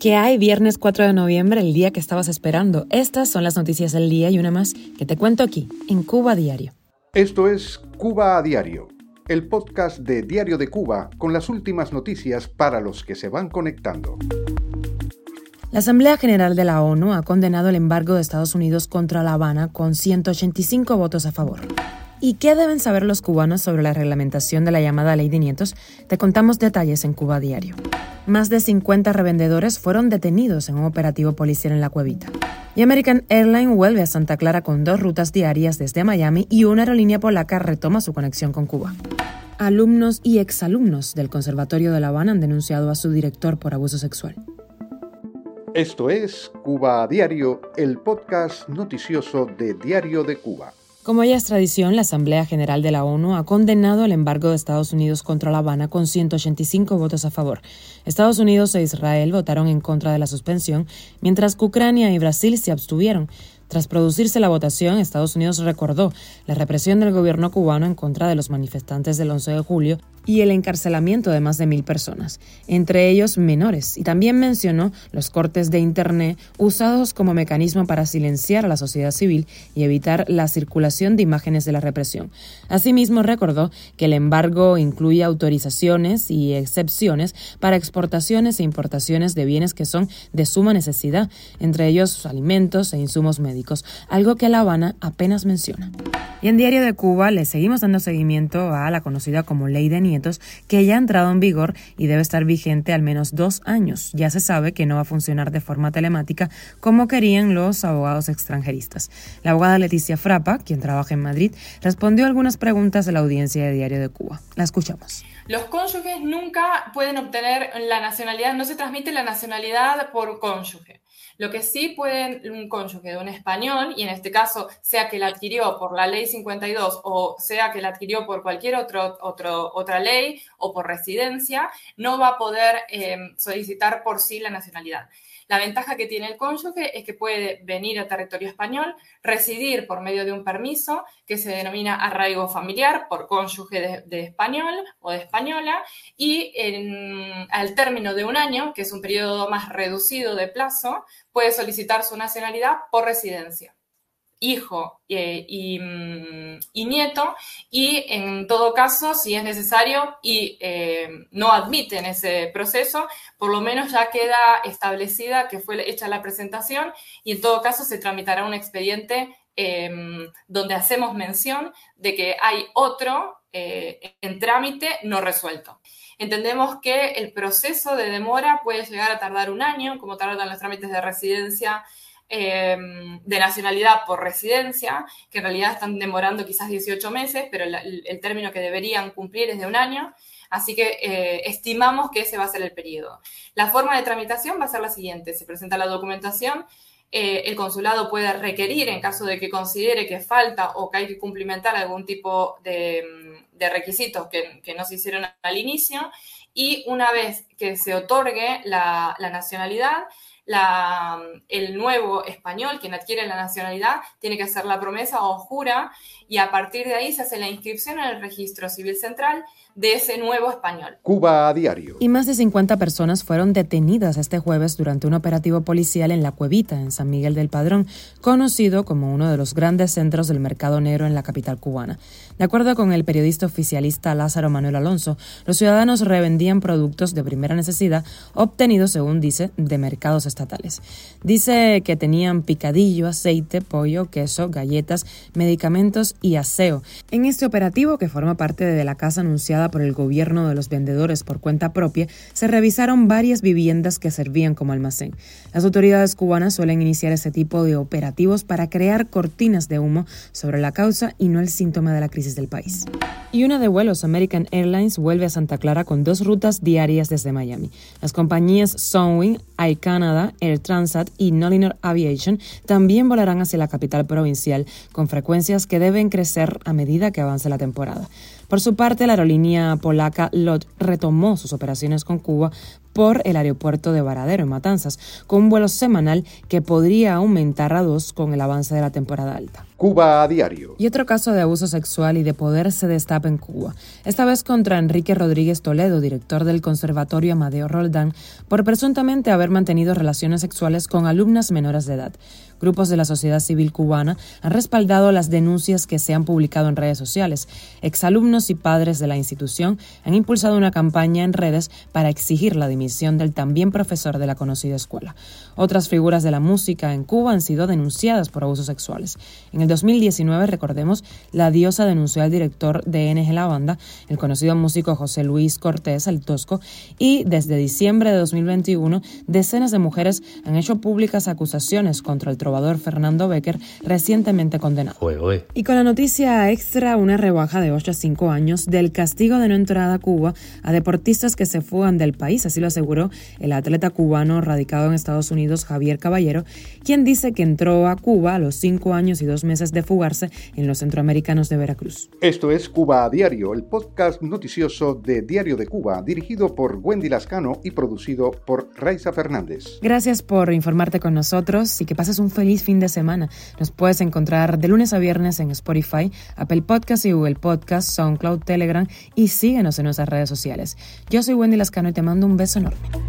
¿Qué hay viernes 4 de noviembre, el día que estabas esperando? Estas son las noticias del día y una más que te cuento aquí, en Cuba Diario. Esto es Cuba a Diario, el podcast de Diario de Cuba con las últimas noticias para los que se van conectando. La Asamblea General de la ONU ha condenado el embargo de Estados Unidos contra La Habana con 185 votos a favor. ¿Y qué deben saber los cubanos sobre la reglamentación de la llamada Ley de Nietos? Te contamos detalles en Cuba Diario. Más de 50 revendedores fueron detenidos en un operativo policial en la cuevita. Y American Airlines vuelve a Santa Clara con dos rutas diarias desde Miami y una aerolínea polaca retoma su conexión con Cuba. Alumnos y exalumnos del Conservatorio de La Habana han denunciado a su director por abuso sexual. Esto es Cuba a Diario, el podcast noticioso de Diario de Cuba. Como ya es tradición, la Asamblea General de la ONU ha condenado el embargo de Estados Unidos contra La Habana con 185 votos a favor. Estados Unidos e Israel votaron en contra de la suspensión, mientras que Ucrania y Brasil se abstuvieron. Tras producirse la votación, Estados Unidos recordó la represión del gobierno cubano en contra de los manifestantes del 11 de julio y el encarcelamiento de más de mil personas, entre ellos menores, y también mencionó los cortes de Internet usados como mecanismo para silenciar a la sociedad civil y evitar la circulación de imágenes de la represión. Asimismo, recordó que el embargo incluye autorizaciones y excepciones para exportaciones e importaciones de bienes que son de suma necesidad, entre ellos alimentos e insumos médicos, algo que La Habana apenas menciona. Y en Diario de Cuba le seguimos dando seguimiento a la conocida como Ley de Nietos, que ya ha entrado en vigor y debe estar vigente al menos dos años. Ya se sabe que no va a funcionar de forma telemática como querían los abogados extranjeristas. La abogada Leticia Frapa, quien trabaja en Madrid, respondió algunas preguntas de la audiencia de Diario de Cuba. La escuchamos. Los cónyuges nunca pueden obtener la nacionalidad, no se transmite la nacionalidad por cónyuge. Lo que sí pueden un cónyuge de un español, y en este caso sea que la adquirió por la ley 52 o sea que la adquirió por cualquier otro, otro, otra ley o por residencia, no va a poder eh, solicitar por sí la nacionalidad. La ventaja que tiene el cónyuge es que puede venir a territorio español, residir por medio de un permiso que se denomina arraigo familiar por cónyuge de, español o de española y al término de un año, que es un periodo más reducido de plazo, puede solicitar su nacionalidad por residencia hijo eh, mm, y, nieto, y en todo caso, si es necesario y eh, no admiten ese proceso, por lo menos ya queda establecida que fue hecha la presentación y en todo caso se tramitará un expediente em, donde hacemos mención de que hay otro eh, en trámite no resuelto. Entendemos que el proceso de demora puede llegar a tardar un año, como tardan los trámites de residencia Em, de nacionalidad por residencia, que en realidad están demorando quizás 18 meses, pero el, término que deberían cumplir es de un año. Así que eh, estimamos que ese va a ser el periodo. La forma de tramitación va a ser la siguiente. Se presenta la documentación, eh, el consulado puede requerir, en caso de que considere que falta o que hay que cumplimentar algún tipo de, requisitos que, no se hicieron al inicio, y una vez que se otorgue la nacionalidad, el nuevo español, quien adquiere la nacionalidad, tiene que hacer la promesa o jura y a partir de ahí se hace la inscripción en el registro civil central de ese nuevo español. Cuba a diario. Y más de 50 personas fueron detenidas este jueves durante un operativo policial en La Cuevita, en San Miguel del Padrón, conocido como uno de los grandes centros del mercado negro en la capital cubana. De acuerdo con el periodista oficialista Lázaro Manuel Alonso, los ciudadanos revendían productos de primera necesidad obtenidos, según dice, de mercados Dice que tenían picadillo, aceite, pollo, queso, galletas, medicamentos y aseo. En este operativo, que forma parte de la casa anunciada por el gobierno de los vendedores por cuenta propia, se revisaron varias viviendas que servían como almacén. Las autoridades cubanas suelen iniciar ese tipo de operativos para crear cortinas de humo sobre la causa y no el síntoma de la crisis del país. Y una de vuelos American Airlines vuelve a Santa Clara con dos rutas diarias desde Miami. Las compañías Sunwing, Air Air Transat y Nolinor Aviation también volarán hacia la capital provincial con frecuencias que deben crecer a medida que avance la temporada. Por su parte, la aerolínea polaca LOT retomó sus operaciones con Cuba por el aeropuerto de Varadero en Matanzas, con un vuelo semanal que podría aumentar a dos con el avance de la temporada alta. Cuba a diario. Y otro caso de abuso sexual y de poder se destapa en Cuba, esta vez contra Enrique Rodríguez Toledo, director del Conservatorio Amadeo Roldán, por presuntamente haber mantenido relaciones sexuales con alumnas menores de edad. Grupos de la sociedad civil cubana han respaldado las denuncias que se han publicado en redes sociales. Exalumnos y padres de la institución han impulsado una campaña en redes para exigir la dimisión del también profesor de la conocida escuela. Otras figuras de la música en Cuba han sido denunciadas por abusos sexuales. En el 2019, recordemos, la diosa denunció al director de NG La Banda, el conocido músico José Luis Cortés, el Tosco, y desde diciembre de 2021, decenas de mujeres han hecho públicas acusaciones contra el trovador Fernando Becker, recientemente condenado. Y con la noticia extra, una rebaja de 8 a 5 años del castigo de no entrada a Cuba a deportistas que se fugan del país, así lo aseguró el atleta cubano radicado en Estados Unidos, Javier Caballero, quien dice que entró a Cuba a los 5 años y 2 meses de fugarse en los centroamericanos de Veracruz. Esto es Cuba a Diario, el podcast noticioso de Diario de Cuba, dirigido por Wendy Lascano y producido por Raiza Fernández. Gracias por informarte con nosotros y que pases un feliz fin de semana. Nos puedes encontrar de lunes a viernes en Spotify, Apple Podcast y Google Podcast, SoundCloud, Telegram y síguenos en nuestras redes sociales. Yo soy Wendy Lascano y te mando un beso enorme.